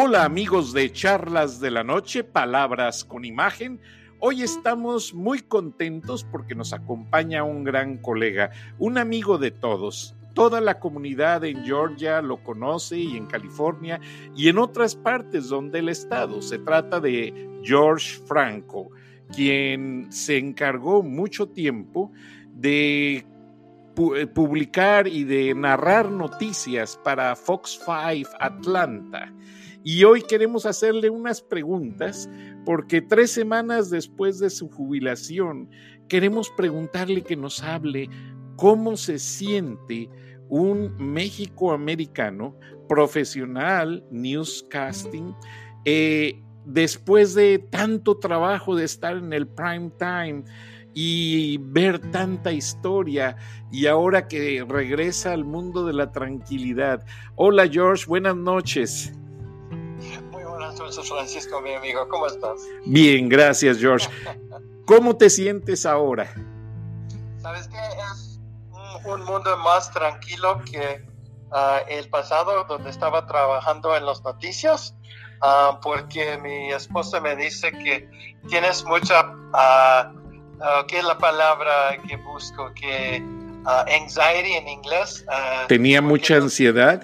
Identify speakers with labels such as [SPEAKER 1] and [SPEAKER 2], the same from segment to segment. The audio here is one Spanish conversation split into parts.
[SPEAKER 1] Hola amigos de Charlas de la Noche, Palabras con Imagen. Hoy estamos muy contentos porque nos acompaña un gran colega, un amigo de todos. Toda la comunidad en Georgia lo conoce y en California y en otras partes donde el estado. Se trata de George Franco, quien se encargó mucho tiempo de publicar y de narrar noticias para Fox 5 Atlanta. Y hoy queremos hacerle unas preguntas porque tres semanas después de su jubilación queremos preguntarle que nos hable cómo se siente un México americano profesional, newscasting, eh, después de tanto trabajo de estar en el prime time y ver tanta historia y ahora que regresa al mundo de la tranquilidad. Hola George, buenas noches.
[SPEAKER 2] Francisco, mi amigo. ¿Cómo estás?
[SPEAKER 1] Bien, gracias, George. ¿Cómo te sientes ahora?
[SPEAKER 2] Sabes que es un, mundo más tranquilo que ah, el pasado, donde estaba trabajando en las noticias, ah, porque mi esposa me dice que tienes mucha, uh, ¿qué es la palabra que busco? Que anxiety en inglés.
[SPEAKER 1] ¿Tenía mucha ansiedad?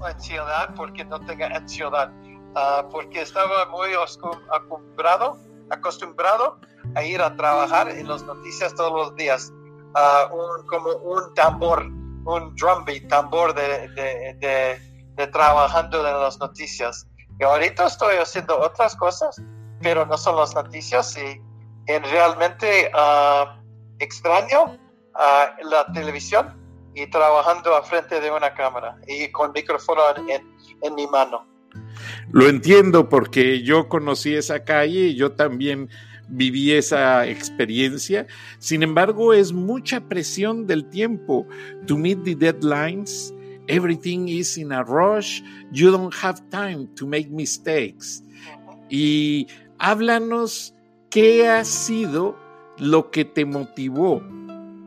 [SPEAKER 2] Ansiedad porque no tenga ansiedad Ah, porque estaba muy acostumbrado, acostumbrado a ir a trabajar en las noticias todos los días, uh, un, como un tambor, un drumbeat, tambor de, de, trabajando en las noticias. Y ahorita estoy haciendo otras cosas, pero no son las noticias y, en realmente uh, extraño la televisión y trabajando a frente de una cámara y con micrófono en, en mi mano.
[SPEAKER 1] Lo entiendo porque yo conocí esa calle y yo también viví esa experiencia. Sin embargo, es mucha presión del tiempo. To meet the deadlines, everything is in a rush. You don't have time to make mistakes. Y háblanos qué ha sido lo que te motivó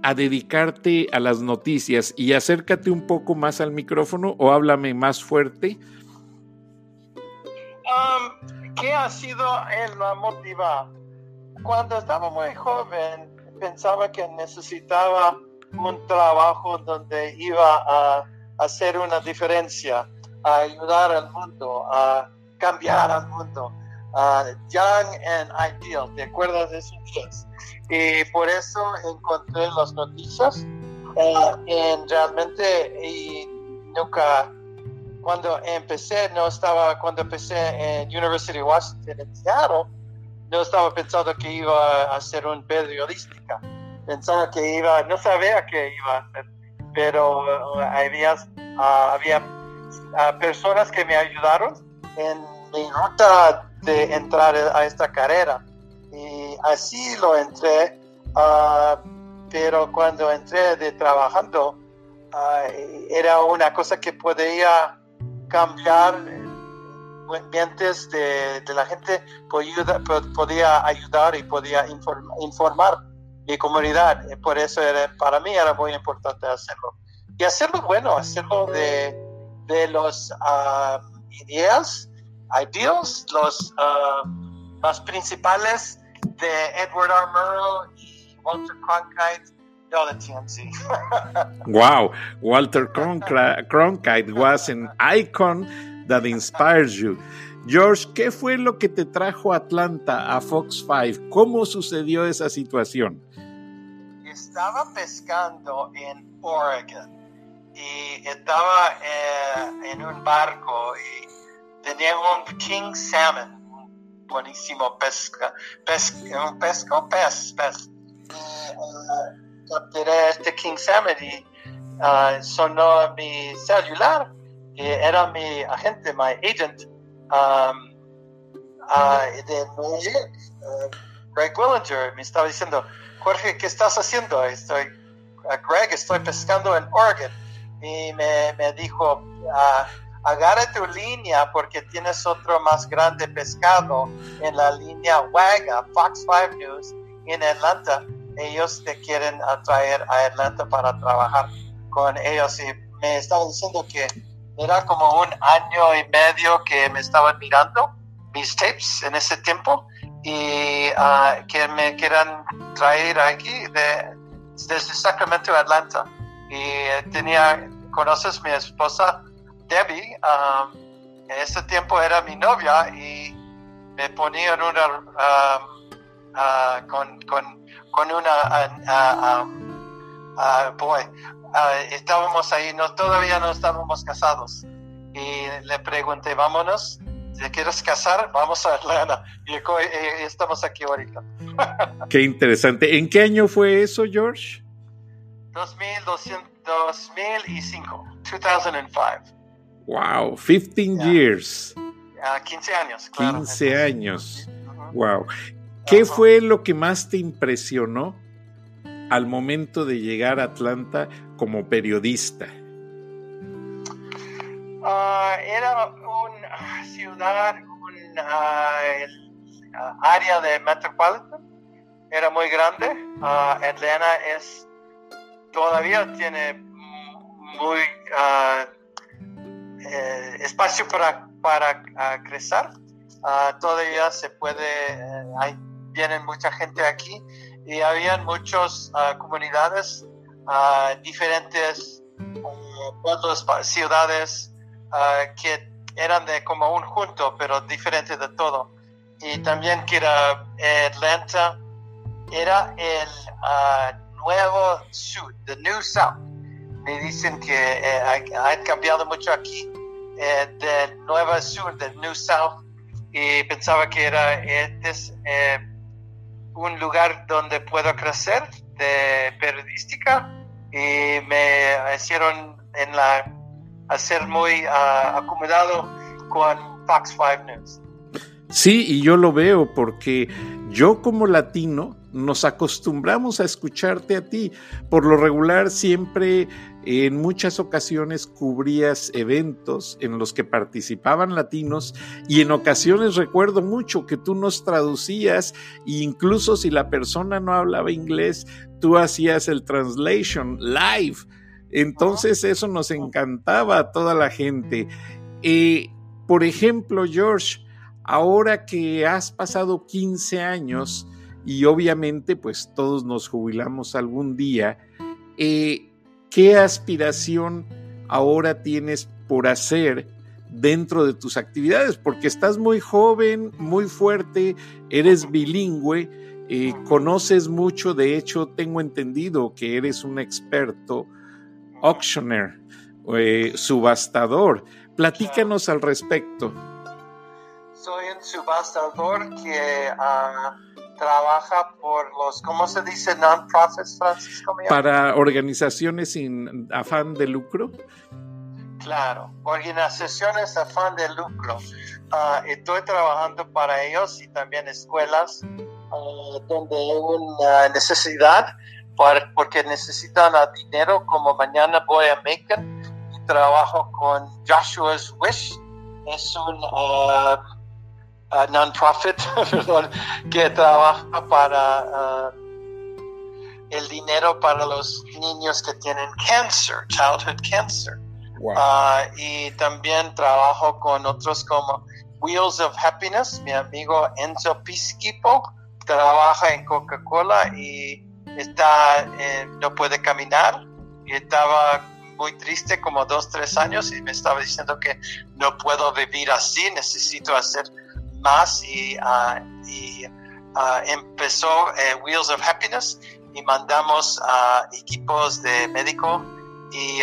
[SPEAKER 1] a dedicarte a las noticias y acércate un poco más al micrófono o háblame más fuerte
[SPEAKER 2] Um, ¿Qué ha sido el motivo? Cuando estaba muy joven, pensaba que necesitaba un trabajo donde iba a hacer una diferencia, a ayudar al mundo, a cambiar al mundo. young and Ideal, ¿te acuerdas de días? Y por eso encontré las noticias uh, en realmente y nunca cuando empecé, no estaba, cuando empecé en University of Washington en Seattle, no estaba pensando que iba a ser un periodística. Pensaba que iba, no sabía que iba a hacer, pero uh, había, uh, había uh, personas que me ayudaron en mi ruta de entrar a esta carrera. Y así lo entré, pero cuando entré de trabajando, era una cosa que podía cambiar mentes de, de la gente podía, ayudar y podía informar mi comunidad. Por eso era, para mí era muy importante hacerlo. Y hacerlo bueno, hacerlo de, de los uh, ideas, ideals, los uh, principales de Edward R. Murrow y Walter Cronkite
[SPEAKER 1] wow, Walter Cronkite was an icon that inspires you. George, ¿qué fue lo que te trajo a Atlanta, a Fox 5? ¿Cómo sucedió esa situación?
[SPEAKER 2] Estaba pescando en Oregon y estaba eh, en un barco y tenía un King Salmon, buenísimo pesca, pesca, un pesco, pez, pez. Eh, capturé este King y uh, sonó mi celular y era mi agente, mi agent um, uh, de uh, Greg Willinger, me estaba diciendo, Jorge, ¿qué estás haciendo? Estoy, Greg, estoy pescando en Oregon. Y me, me dijo, agarra tu línea porque tienes otro más grande pescado en la línea WAGA, Fox 5 News, en Atlanta ellos te quieren atraer a Atlanta para trabajar con ellos y me estaba diciendo que era como un año y medio que me estaban mirando mis tapes en ese tiempo y ah, que me quieran traer aquí de, desde Sacramento Atlanta. Y eh, tenía, conoces mi esposa Debbie, um, en ese tiempo era mi novia y me ponía una, um, uh, con, con, con, una, uh, boy, estábamos ahí, no, todavía no estábamos casados. Y le pregunté, vámonos, ¿te quieres casar? Vamos a Atlanta. Y, estamos aquí ahorita.
[SPEAKER 1] Qué interesante. ¿En qué año fue eso, George?
[SPEAKER 2] 2005, 2005.
[SPEAKER 1] Wow, 15 years.
[SPEAKER 2] 15 años.
[SPEAKER 1] Claro. 15 años. Wow. ¿Qué fue lo que más te impresionó al momento de llegar a Atlanta como periodista?
[SPEAKER 2] Ah, era una ciudad, un uh, área de metropolitan, era muy grande. Atlanta es todavía tiene muy eh, espacio para, para crecer. todavía se puede, eh, hay, vienen mucha gente aquí y habían muchas comunidades, diferentes pueblos, ciudades que eran de como un junto, pero diferente de todo. Y también que era Atlanta, era el nuevo sur, the new south. Me dicen que eh, ha, cambiado mucho aquí, eh, del nuevo sur, del new south, y pensaba que era este eh, un lugar donde puedo crecer de periodística y me hicieron en la hacer muy uh, acomodado con Fox 5 News.
[SPEAKER 1] Sí, y yo lo veo porque yo como latino nos acostumbramos a escucharte a ti. Por lo regular siempre en muchas ocasiones cubrías eventos en los que participaban latinos y en ocasiones recuerdo mucho que tú nos traducías e incluso si la persona no hablaba inglés, tú hacías el translation live. Entonces eso nos encantaba a toda la gente. Eh, por ejemplo, George, ahora que has pasado 15 años, y obviamente pues todos nos jubilamos algún día. Eh, ¿Qué aspiración ahora tienes por hacer dentro de tus actividades? Porque estás muy joven, muy fuerte, eres bilingüe, eh, conoces mucho, de hecho tengo entendido que eres un experto auctioneer, eh, subastador. Platícanos al respecto.
[SPEAKER 2] Soy un subastador que... Ah, trabaja por los, ¿cómo se dice? Non-profits, Francisco.
[SPEAKER 1] Para organizaciones sin afán de lucro.
[SPEAKER 2] Claro, organizaciones afán de lucro. Ah, estoy trabajando para ellos y también escuelas ah, donde hay una necesidad porque necesitan dinero como mañana voy a Macon y trabajo con Joshua's Wish. Es un uh, non-profit que trabaja para uh, el dinero para los niños que tienen cáncer, childhood cancer. Uh, y también trabajo con otros como Wheels of Happiness, mi amigo Enzo Pisquipo, trabaja en Coca-Cola y está, eh, no puede caminar y estaba muy triste como dos, tres años y me estaba diciendo que no puedo vivir así, necesito hacer más y, uh, y uh, empezó eh, Wheels of Happiness y mandamos a equipos de médico y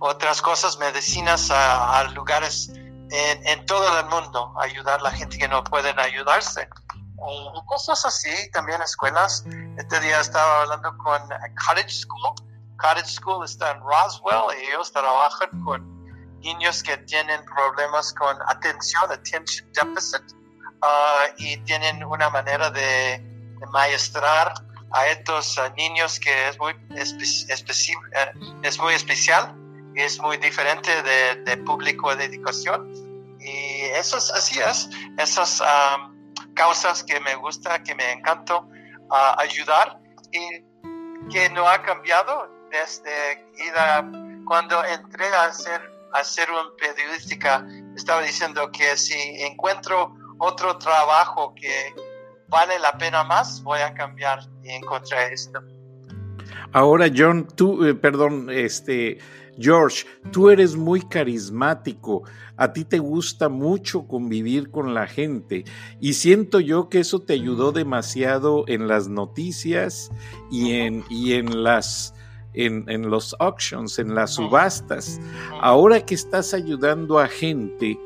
[SPEAKER 2] otras cosas, medicinas a, lugares en, en, todo el mundo, ayudar a la gente que no pueden ayudarse. Cosas así, también escuelas. Este día estaba hablando con Cottage School. Cottage School está en Roswell y ellos trabajan con niños que tienen problemas con atención, attention deficit, uh, y tienen una manera de, maestrar a estos uh, niños que es muy, eh, es muy especial y es muy diferente de, de, público de educación. Y eso es, así es, esas um, causas que me gusta, que me encanta uh, ayudar y que no ha cambiado desde cuando entré a ser hacer una periodística, estaba diciendo que si encuentro otro trabajo que vale la pena más, voy a cambiar y encontrar esto.
[SPEAKER 1] Ahora, John, tú, eh, perdón, este, George, tú eres muy carismático, a ti te gusta mucho convivir con la gente y siento yo que eso te ayudó demasiado en las noticias y en, y en las... En, en los auctions, en las subastas. Ahora que estás ayudando a gente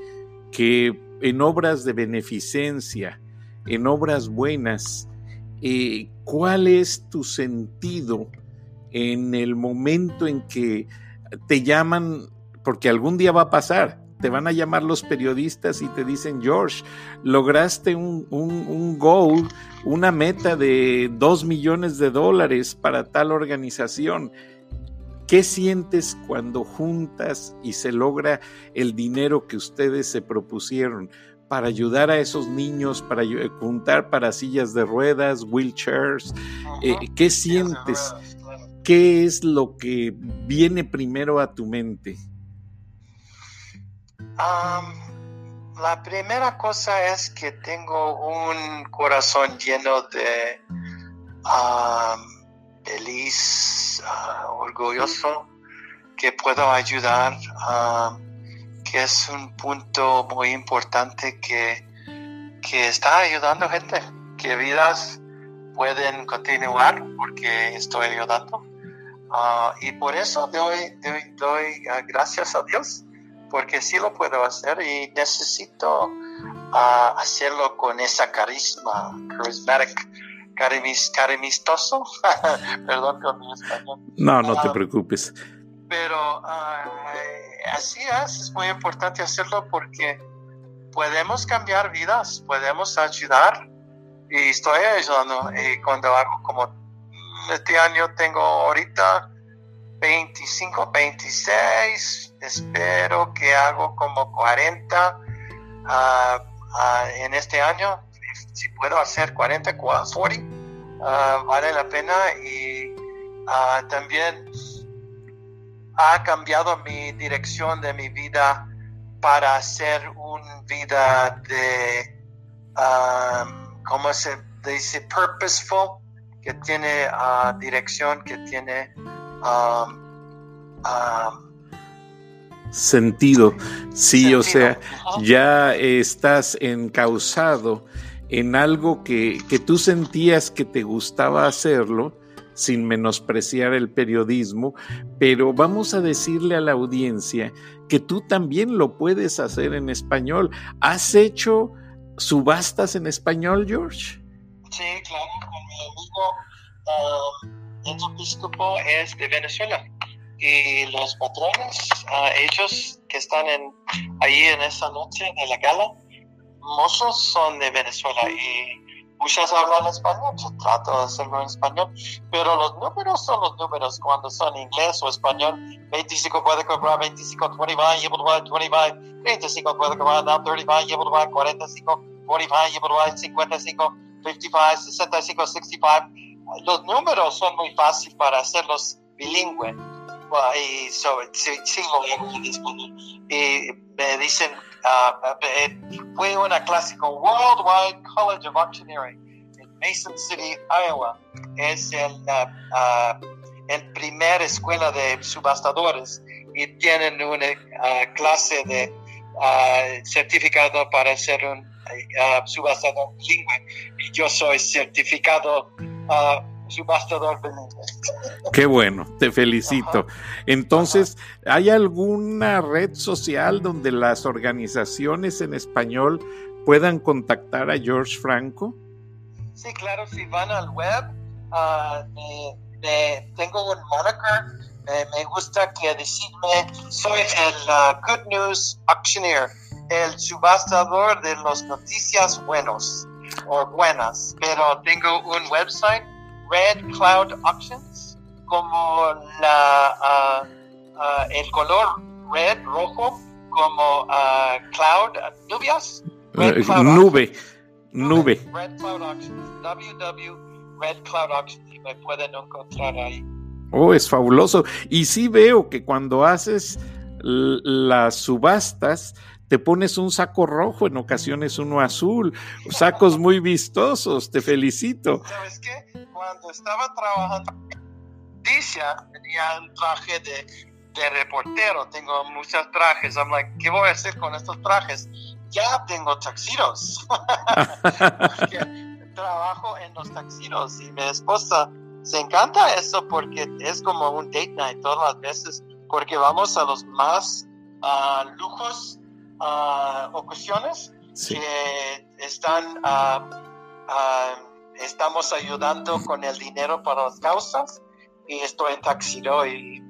[SPEAKER 1] que en obras de beneficencia, en obras buenas, eh, ¿cuál es tu sentido en el momento en que te llaman, porque algún día va a pasar, te van a llamar los periodistas y te dicen, George, lograste un, un, goal, una meta de dos millones de dólares para tal organización. ¿Qué sientes cuando juntas y se logra el dinero que ustedes se propusieron para ayudar a esos niños, para juntar para sillas de ruedas, wheelchairs? Eh, ¿Qué sientes? ¿qué es lo que viene primero a tu mente?
[SPEAKER 2] La primera cosa es que tengo un corazón lleno de feliz, ah, orgulloso, que puedo ayudar, que es un punto muy importante que, que está ayudando gente, que vidas pueden continuar porque estoy ayudando. Ah, y por eso doy, doy, doy ah, gracias a Dios, porque sí lo puedo hacer y necesito uh, hacerlo con esa carisma, charismatic, carimis, carimistoso. Perdón con mi español.
[SPEAKER 1] No, no te preocupes.
[SPEAKER 2] Pero así es, es muy importante hacerlo porque podemos cambiar vidas, podemos ayudar y estoy ayudando. Y cuando hago como este año tengo ahorita 25, 26. Espero que hago como 40 ah, ah, en este año. Si puedo hacer 40, 40, uh, vale la pena. Y ah, también ha cambiado mi dirección de mi vida para hacer una vida de, ¿cómo se dice? Purposeful que tiene uh, dirección, que tiene um, um,
[SPEAKER 1] sentido. Sí, o sea, ya estás encausado en algo que, que tú sentías que te gustaba hacerlo sin menospreciar el periodismo, pero vamos a decirle a la audiencia que tú también lo puedes hacer en español. ¿Has hecho subastas en español, George?
[SPEAKER 2] Sí, claro, con mi amigo uh, Enzo Piscopo es de Venezuela y los patrones, uh, ellos que están en, ahí en esa noche de la gala, mozos son de Venezuela y muchas hablan español, yo trato de hacerlo en español, pero los números son los números cuando son inglés o español. 25 puede cobrar 25, 25, able to 25, 25 puede cobrar 35, able to 45, 45, able to 55, 55, 65, 65. Los números son muy fáciles para hacerlos bilingües. Y sobre, sí Y me dicen, uh, fue una clase con Worldwide College of Auctioneering en Mason City, Iowa. Es el, uh, el primer escuela de subastadores y tienen una uh, clase de uh, certificado para ser un uh, subastador bilingüe y yo soy certificado uh, subastador bilingüe.
[SPEAKER 1] Qué bueno, te felicito. Entonces, ¿hay alguna red social donde las organizaciones en español puedan contactar a George Franco?
[SPEAKER 2] Sí, claro, si van al web, uh, tengo un moniker, me gusta que decirme, soy el uh, Good News Auctioneer el subastador de las noticias buenos o buenas, pero tengo un website, Red Cloud Auctions, como la, uh, uh, el color red, rojo, como uh, cloud, nubias.
[SPEAKER 1] Red cloud nube, nube.
[SPEAKER 2] Red Cloud Auctions, www. Red Cloud Auctions, me pueden encontrar ahí.
[SPEAKER 1] Oh, es fabuloso. Y sí veo que cuando haces las subastas, te pones un saco rojo, en ocasiones uno azul, sacos muy vistosos, te felicito.
[SPEAKER 2] ¿Sabes qué? Cuando estaba trabajando tenía un traje de, de reportero, tengo muchos trajes, I'm like, ¿qué voy a hacer con estos trajes? Ya tengo taxiros. trabajo en los taxiros y mi esposa se encanta eso porque es como un date night todas las veces, porque vamos a los más uh, lujos uh, ocasiones que están, uh, estamos ayudando con el dinero para las causas y estoy en taxiro y,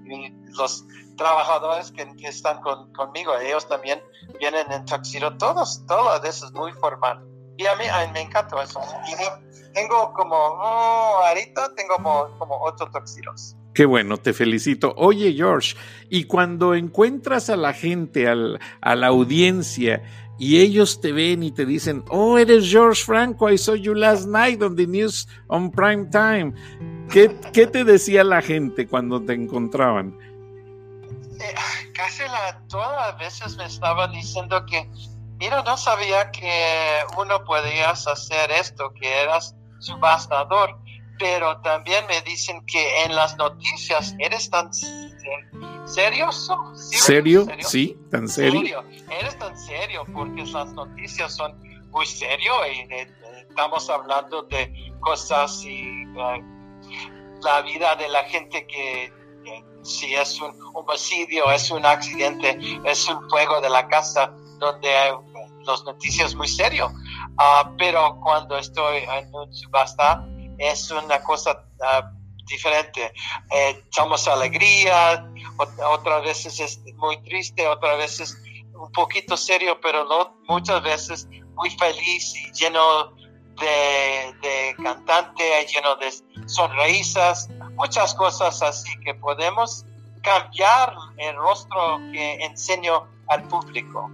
[SPEAKER 2] los trabajadores que, están conmigo, ellos también vienen en taxiro, todos, todo eso es muy formal. Y a mí, me encanta eso. tengo como, oh, ahorita tengo como, como ocho taxiros.
[SPEAKER 1] Qué bueno, te felicito. Oye, George, y cuando encuentras a la gente, al, a la audiencia, y ellos te ven y te dicen, oh, eres George Franco, I saw you last night on the news on prime time. ¿Qué, te decía la gente cuando te encontraban?
[SPEAKER 2] Eh, casi la, todas las veces me estaban diciendo que, mira, no sabía que uno podía hacer esto, que eras subastador, pero también me dicen que en las noticias eres tan ¿Serioso?
[SPEAKER 1] ¿Serio? Sí, tan serio.
[SPEAKER 2] Eres tan serio porque las noticias son muy serio y estamos hablando de cosas y eh, la vida de la gente que si es un homicidio, es un accidente, es un fuego de la casa, donde hay las noticias muy serio. Ah, pero cuando estoy en un subasta es una cosa uh, diferente. Eh, echamos alegría, otras veces es muy triste, otras veces un poquito serio, pero no, muchas veces muy feliz y lleno de, de cantante, lleno de sonrisas, muchas cosas así que podemos cambiar el rostro que enseño al público.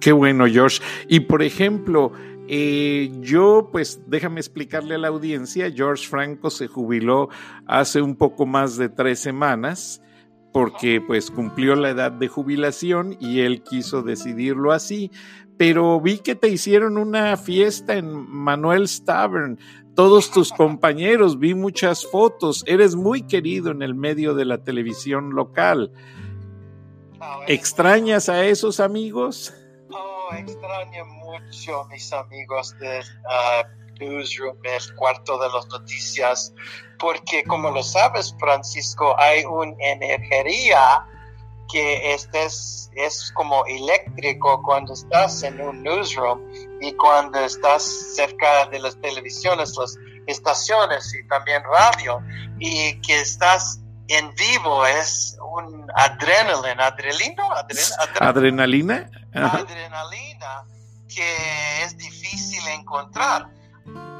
[SPEAKER 1] Qué bueno, Josh. Y por ejemplo, eh, yo, pues déjame explicarle a la audiencia, George Franco se jubiló hace un poco más de tres semanas porque pues cumplió la edad de jubilación y él quiso decidirlo así, pero vi que te hicieron una fiesta en Manuel's Tavern, todos tus compañeros, vi muchas fotos, eres muy querido en el medio de la televisión local. Ah, ¿Extrañas a esos amigos?
[SPEAKER 2] Oh, extraño mucho mis amigos de uh, Newsroom, el cuarto de las noticias, porque como lo sabes, Francisco, hay una energía que este es, es como eléctrico cuando estás en un newsroom y cuando estás cerca de las televisiones, las estaciones y también radio, y que estás en vivo, es un adrenalina, adrenalina,
[SPEAKER 1] adrenalina,
[SPEAKER 2] adrenalina que es difícil encontrar.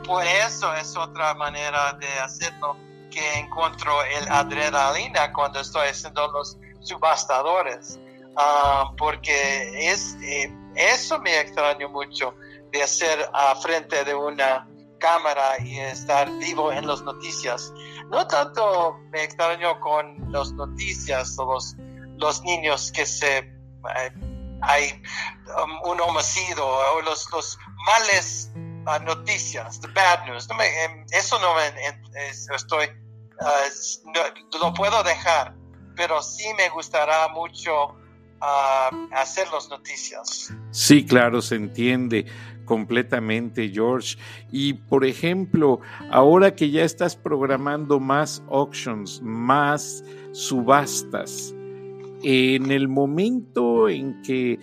[SPEAKER 2] Por eso es otra manera de hacerlo que encuentro el adrenalina cuando estoy haciendo los subastadores. Ah, porque es, eh, eso me extraño mucho de hacer a frente de una cámara y estar vivo en las noticias. No tanto me extraño con las noticias o los, los niños que se eh, hay um, un homicidio o los, los males uh, noticias, the bad news. Em, eso no me, estoy, no, lo puedo dejar, pero sí me gustará mucho uh, hacer las noticias.
[SPEAKER 1] Sí, claro, se entiende completamente, George. Y por ejemplo, ahora que ya estás programando más auctions, más subastas, en el momento en que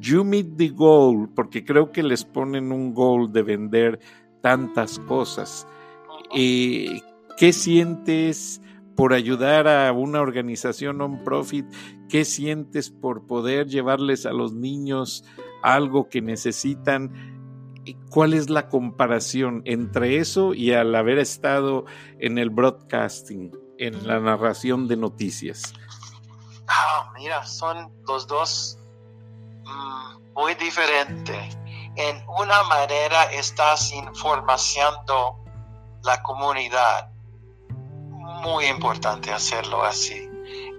[SPEAKER 1] you meet the goal, porque creo que les ponen un goal de vender tantas cosas, eh, ¿qué sientes por ayudar a una organización non-profit? ¿Qué sientes por poder llevarles a los niños algo que necesitan? ¿Cuál es la comparación entre eso y al haber estado en el broadcasting, en la narración de noticias?
[SPEAKER 2] Ah, mira, son los dos mm, muy diferentes. En una manera estás informando la comunidad. Muy importante hacerlo así.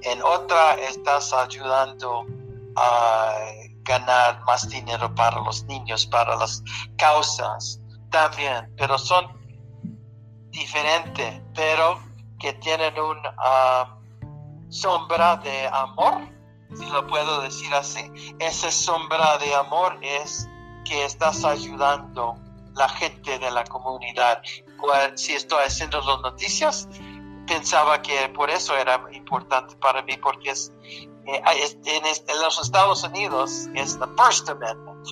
[SPEAKER 2] en otra estás ayudando a ganar más dinero para los niños, para las causas también, pero son diferentes, pero que tienen una ah, sombra de amor, si lo puedo decir así. Esa sombra de amor es que estás ayudando la gente de la comunidad. Si estoy haciendo las noticias, pensaba que por eso era importante para mí, porque es, eh, en, los Estados Unidos es the First Amendment.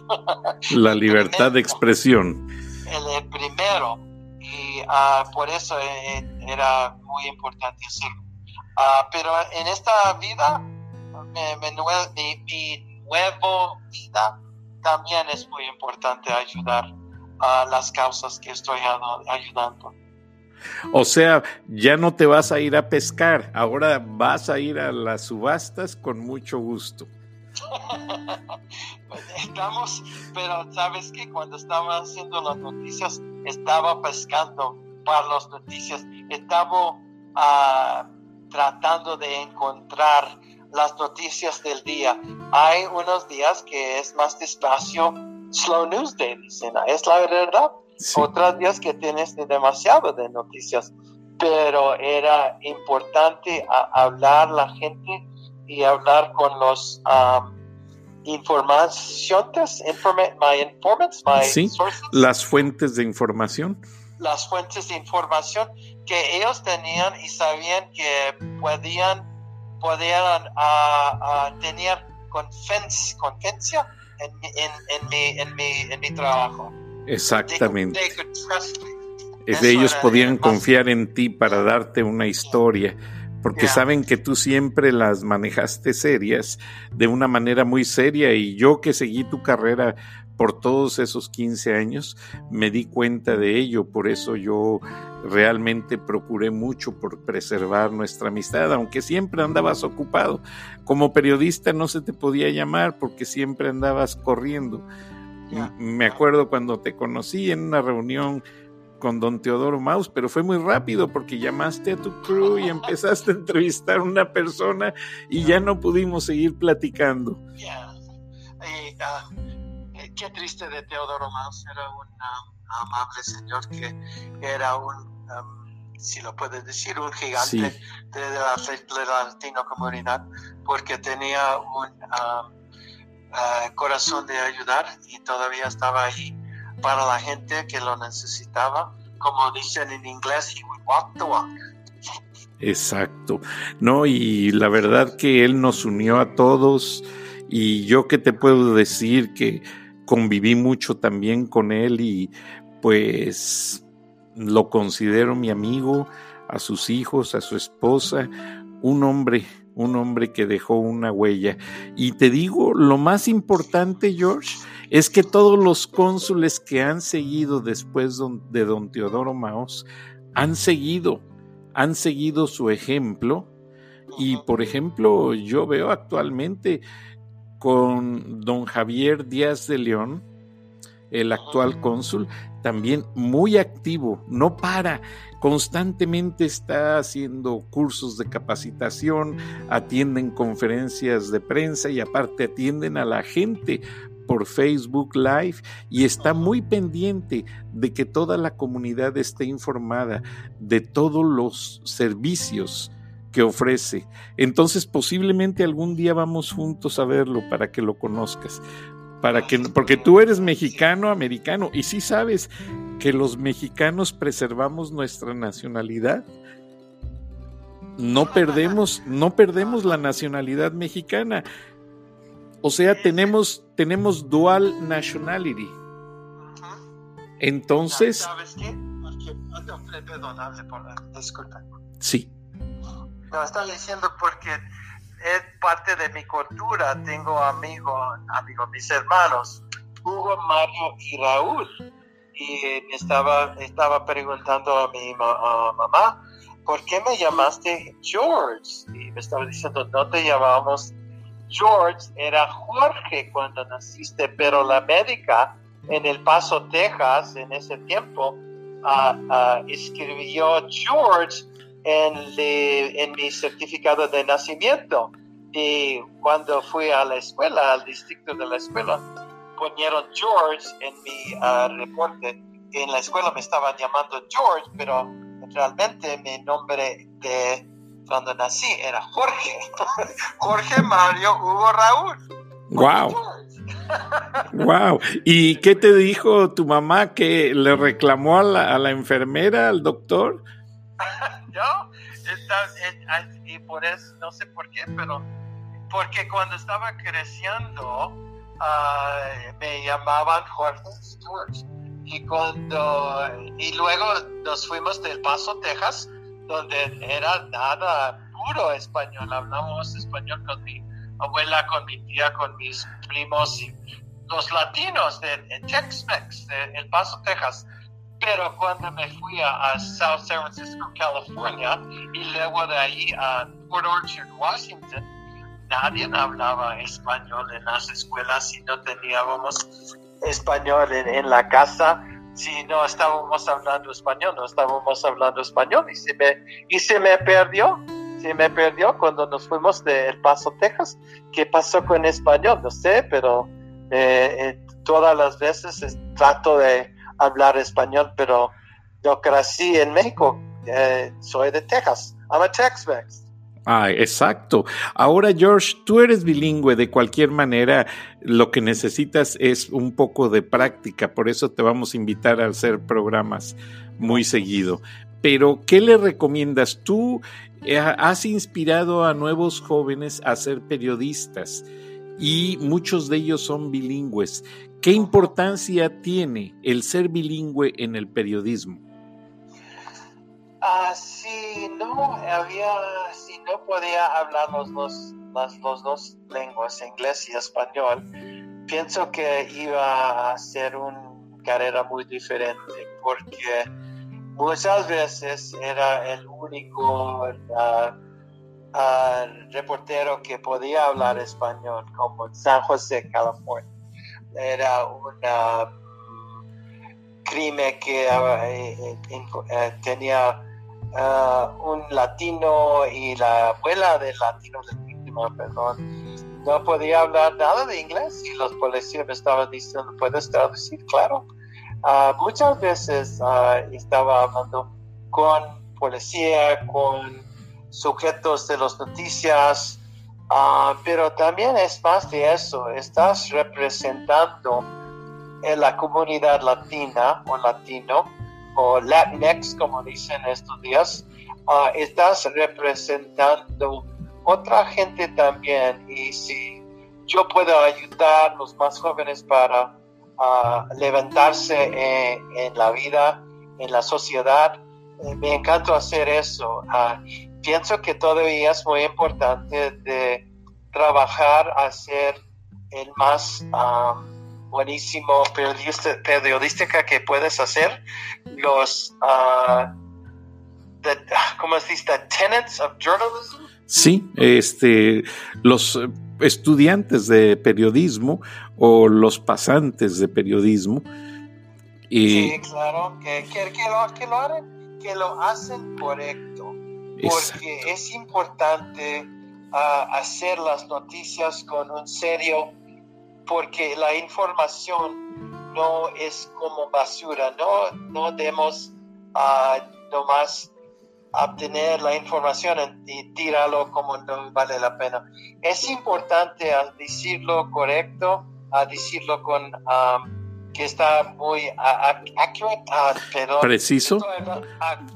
[SPEAKER 1] La libertad de expresión.
[SPEAKER 2] El, primero, y ah, por eso eh, era muy importante hacerlo. Ah, pero en esta vida, mi, mi nuevo vida, también es muy importante ayudar a las causas que estoy ayudando.
[SPEAKER 1] O sea, ya no te vas a ir a pescar, ahora vas a ir a las subastas con mucho gusto.
[SPEAKER 2] Estamos, pero sabes que cuando estaba haciendo las noticias, estaba pescando para las noticias, estaba uh, tratando de encontrar las noticias del día. Hay unos días que es más despacio, slow news day, dicen, es la verdad. Otros días que tienes demasiado de noticias, pero era importante hablar la gente y hablar con los um, informaciones, my informants, my
[SPEAKER 1] sí, las fuentes de información.
[SPEAKER 2] Las fuentes de información que ellos tenían y sabían que podían, podían uh, uh, tener confianza en, en, en, mi, en, mi, en mi trabajo.
[SPEAKER 1] Exactamente. Es de ellos podían confiar en ti para darte una historia, porque saben que tú siempre las manejaste serias, de una manera muy seria, y yo que seguí tu carrera por todos esos 15 años, me di cuenta de ello, por eso yo realmente procuré mucho por preservar nuestra amistad, aunque siempre andabas ocupado. Como periodista no se te podía llamar porque siempre andabas corriendo me acuerdo cuando te conocí en una reunión con don Teodoro Maus, pero fue muy rápido porque llamaste a tu crew y empezaste a entrevistar a una persona y ya no pudimos seguir platicando.
[SPEAKER 2] Ah, eh, qué triste de Teodoro Maus, era un um, amable señor que era un, um, si lo puedes decir, un gigante de, la, de, la, latino comunidad, porque tenía un... Um, corazón de ayudar y todavía estaba ahí para la gente que lo necesitaba. Como dicen en inglés, he would walk the walk.
[SPEAKER 1] Exacto. No, y la verdad que él nos unió a todos y yo que te puedo decir que conviví mucho también con él y pues lo considero mi amigo, a sus hijos, a su esposa, un hombre un hombre que dejó una huella. Y te digo, lo más importante, George, es que todos los cónsules que han seguido después de don Teodoro Maos han seguido, han seguido su ejemplo. Y por ejemplo, yo veo actualmente con don Javier Díaz de León, el actual cónsul, también muy activo, no para, constantemente está haciendo cursos de capacitación, atienden conferencias de prensa y aparte atienden a la gente por Facebook Live y está muy pendiente de que toda la comunidad esté informada de todos los servicios que ofrece. Entonces posiblemente algún día vamos juntos a verlo para que lo conozcas para que, porque tú eres mexicano, americano, y sí sabes que los mexicanos preservamos nuestra nacionalidad. No perdemos, no perdemos la nacionalidad mexicana. O sea, tenemos, tenemos dual nationality. Entonces.
[SPEAKER 2] ¿Sabes qué? Perdón, por, disculpa.
[SPEAKER 1] Sí.
[SPEAKER 2] No, están diciendo porque es parte de mi cultura. Tengo amigos, amigos, mis hermanos, Hugo, Mario y Raúl. Y me estaba, estaba preguntando a mi mamá, ¿por qué me llamaste George? Y me estaba diciendo, no te llamamos George, era Jorge cuando naciste, pero la médica en El Paso, Texas, en ese tiempo, uh, escribió George en, en mi certificado de nacimiento. Y cuando fui a la escuela, al distrito de la escuela, ponieron George en mi ah, reporte. En la escuela me estaban llamando George, pero realmente mi nombre de cuando nací era Jorge. Jorge Mario Hugo Raúl.
[SPEAKER 1] Wow. wow. ¿Y qué te dijo tu mamá que le reclamó a la, a la enfermera, al doctor?
[SPEAKER 2] Yo, y por eso, no sé por qué, pero porque cuando estaba creciendo me llamaban Jorge Stewart. Y cuando, y luego nos fuimos del Paso, Texas, donde era nada puro español. Hablamos español con mi abuela, con mi tía, con mis primos y los latinos de, Tex-Mex, de El Paso, Texas. Pero cuando me fui a, South San Francisco, California, y luego de ahí a Port Orchard, Washington, nadie hablaba español en las escuelas y no teníamos español en, la casa. Si no estábamos hablando español, no estábamos hablando español y se me, y se me perdió se me perdió cuando nos fuimos de El Paso, Texas. ¿Qué pasó con español? No sé, pero eh, eh, todas las veces trato de hablar español, pero yo crecí en México. Eh, soy de Texas. I'm a Tex-Mex.
[SPEAKER 1] Ah, exacto. Ahora, George, tú eres bilingüe. De cualquier manera, lo que necesitas es un poco de práctica. Por eso te vamos a invitar a hacer programas muy seguido. Pero, ¿qué le recomiendas? Tú eh, has inspirado a nuevos jóvenes a ser periodistas y muchos de ellos son bilingües. ¿Qué importancia tiene el ser bilingüe en el periodismo?
[SPEAKER 2] Ah, si no podía hablar los dos, las dos lenguas, inglés y español, pienso que iba a ser una carrera muy diferente porque muchas veces era el único uh, reportero que podía hablar español, como en San José, California. Era un crimen que eh, eh, tenía un latino y la abuela del latino víctima, perdón, no podía hablar nada de inglés y los policías me estaban diciendo, ¿puedes traducir? Claro. Ah, muchas veces ah, estaba hablando con policía, con sujetos de las noticias, ah, pero también es más de eso, estás representando en la comunidad latina o latino o Latinx, como dicen estos días, estás representando otra gente también y si yo puedo ayudar a los más jóvenes para levantarse en, la vida, en la sociedad. Eh, me encanta hacer eso. Ah, pienso que todavía es muy importante de trabajar a ser el más buenísimo periodista, periodística que puedes hacer. Los, uh, ¿cómo se dice? tenets of journalism.
[SPEAKER 1] Sí, este, los estudiantes de periodismo o los pasantes de periodismo.
[SPEAKER 2] Y, sí, claro, que, que, que, lo, que, lo, que lo hacen correcto, porque es importante ah, hacer las noticias con un serio, porque la información no es como basura, no, no demos uh, nomás obtener la información y tirarlo como no vale la pena. Es importante decirlo correcto, a decirlo con um, que está muy accurate,
[SPEAKER 1] pero preciso,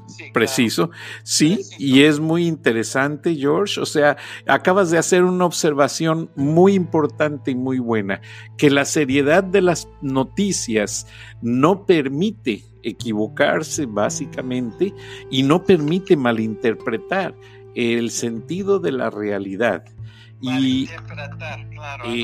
[SPEAKER 1] sí, preciso, sí, y es muy interesante, George. O sea, acabas de hacer una observación muy importante y muy buena, que la seriedad de las noticias no permite equivocarse básicamente y no permite malinterpretar el sentido de la realidad. Y,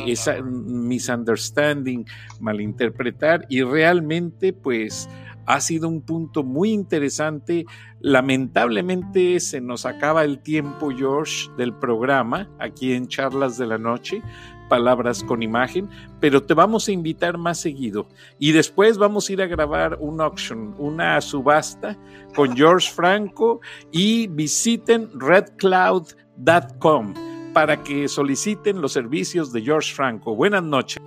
[SPEAKER 1] esa misunderstanding, malinterpretar, y realmente pues ha sido un punto muy interesante. Lamentablemente se nos acaba el tiempo, George, del programa aquí en Charlas de la Noche, palabras con imagen, pero te vamos a invitar más seguido. Y después vamos a ir a grabar un auction, una subasta con George Franco y visiten redcloud.com para que soliciten los servicios de George Franco. Buenas noches.